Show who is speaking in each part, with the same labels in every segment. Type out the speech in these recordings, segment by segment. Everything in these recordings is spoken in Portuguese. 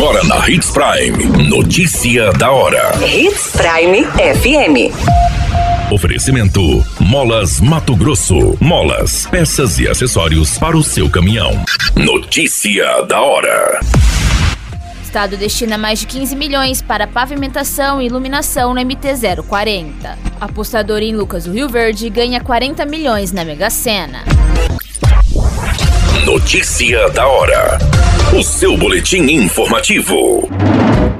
Speaker 1: Agora na Hits Prime. Notícia da hora.
Speaker 2: Hits Prime FM.
Speaker 1: Oferecimento: Molas Mato Grosso. Molas, peças e acessórios para o seu caminhão. Notícia da hora.
Speaker 3: Estado destina mais de 15 milhões para pavimentação e iluminação no MT-040. Apostador em Lucas do Rio Verde ganha 40 milhões na Mega Sena.
Speaker 1: Notícia da hora. O seu boletim informativo.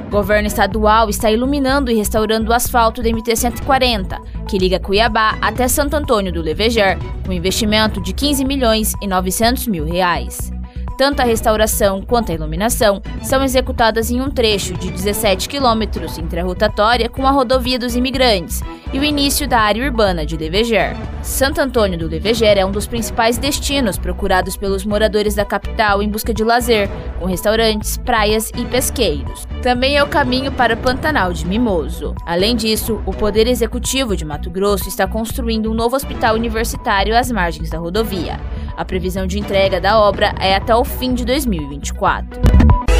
Speaker 3: O governo estadual está iluminando e restaurando o asfalto do MT-140, que liga Cuiabá até Santo Antônio do Leveger, com investimento de 15 milhões e 900 mil reais. Tanto a restauração quanto a iluminação são executadas em um trecho de 17 quilômetros entre a rotatória com a rodovia dos imigrantes e o início da área urbana de Leveger. Santo Antônio do Leveger é um dos principais destinos procurados pelos moradores da capital em busca de lazer, com restaurantes, praias e pesqueiros. Também é o caminho para o Pantanal de Mimoso. Além disso, o Poder Executivo de Mato Grosso está construindo um novo hospital universitário às margens da rodovia. A previsão de entrega da obra é até o fim de 2024.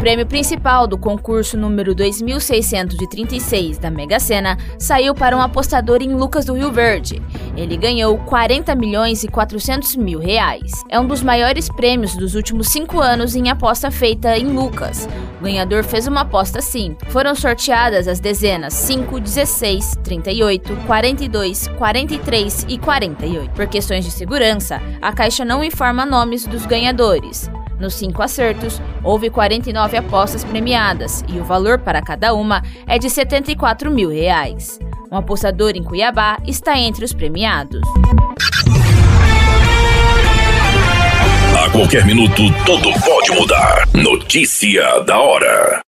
Speaker 3: Prêmio principal do concurso número 2636 da Mega Sena saiu para um apostador em Lucas do Rio Verde. Ele ganhou 40 milhões e 400 mil reais. É um dos maiores prêmios dos últimos cinco anos em aposta feita em Lucas. O ganhador fez uma aposta simples. Foram sorteadas as dezenas 5, 16, 38, 42, 43 e 48. Por questões de segurança, a Caixa não informa nomes dos ganhadores. Nos cinco acertos, houve 49 apostas premiadas e o valor para cada uma é de 74 mil reais. Um apostador em Cuiabá está entre os premiados.
Speaker 1: A qualquer minuto, tudo pode mudar. Notícia da hora.